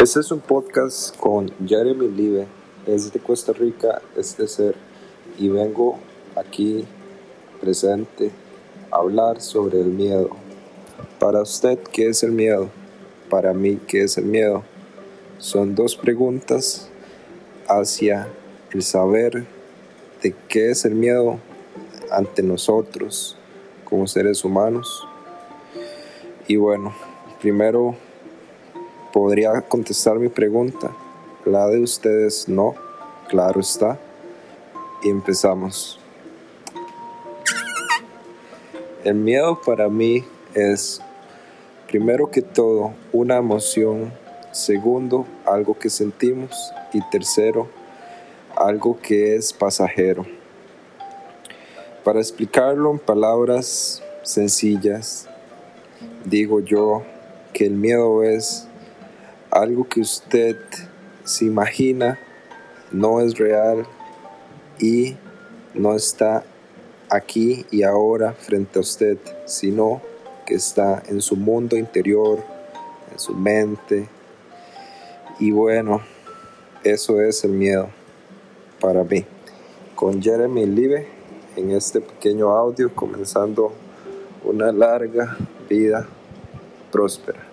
Este es un podcast con Jeremy Live, es de Costa Rica, este ser, y vengo aquí presente a hablar sobre el miedo. Para usted, ¿qué es el miedo? Para mí, ¿qué es el miedo? Son dos preguntas hacia el saber de qué es el miedo ante nosotros como seres humanos. Y bueno, primero podría contestar mi pregunta. La de ustedes no, claro está. Y empezamos. El miedo para mí es, primero que todo, una emoción. Segundo, algo que sentimos. Y tercero, algo que es pasajero. Para explicarlo en palabras sencillas, digo yo que el miedo es algo que usted se imagina no es real y no está aquí y ahora frente a usted, sino que está en su mundo interior, en su mente. Y bueno, eso es el miedo para mí. Con Jeremy Live en este pequeño audio comenzando una larga vida próspera.